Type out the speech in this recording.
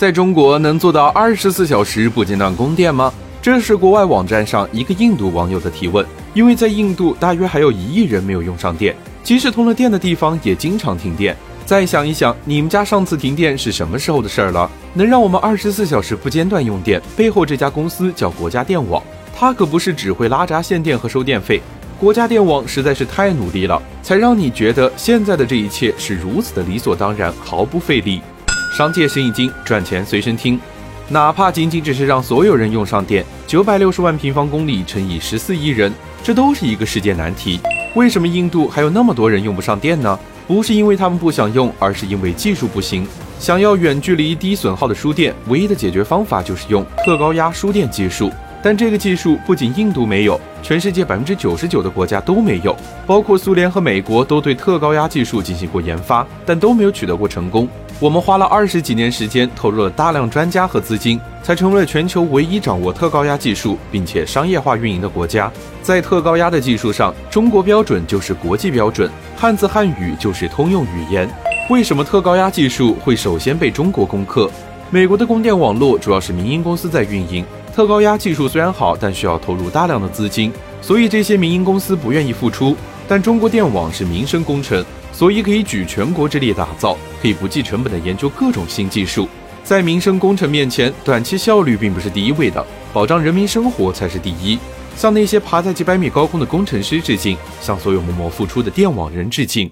在中国能做到二十四小时不间断供电吗？这是国外网站上一个印度网友的提问。因为在印度，大约还有一亿人没有用上电，即使通了电的地方也经常停电。再想一想，你们家上次停电是什么时候的事儿了？能让我们二十四小时不间断用电，背后这家公司叫国家电网，它可不是只会拉闸限电和收电费。国家电网实在是太努力了，才让你觉得现在的这一切是如此的理所当然，毫不费力。商界生意经，赚钱随身听。哪怕仅仅只是让所有人用上电，九百六十万平方公里乘以十四亿人，这都是一个世界难题。为什么印度还有那么多人用不上电呢？不是因为他们不想用，而是因为技术不行。想要远距离低损耗的输电，唯一的解决方法就是用特高压输电技术。但这个技术不仅印度没有，全世界百分之九十九的国家都没有，包括苏联和美国都对特高压技术进行过研发，但都没有取得过成功。我们花了二十几年时间，投入了大量专家和资金，才成为了全球唯一掌握特高压技术并且商业化运营的国家。在特高压的技术上，中国标准就是国际标准，汉字汉语就是通用语言。为什么特高压技术会首先被中国攻克？美国的供电网络主要是民营公司在运营。特高压技术虽然好，但需要投入大量的资金，所以这些民营公司不愿意付出。但中国电网是民生工程，所以可以举全国之力打造，可以不计成本的研究各种新技术。在民生工程面前，短期效率并不是第一位的，保障人民生活才是第一。向那些爬在几百米高空的工程师致敬，向所有默默付出的电网人致敬。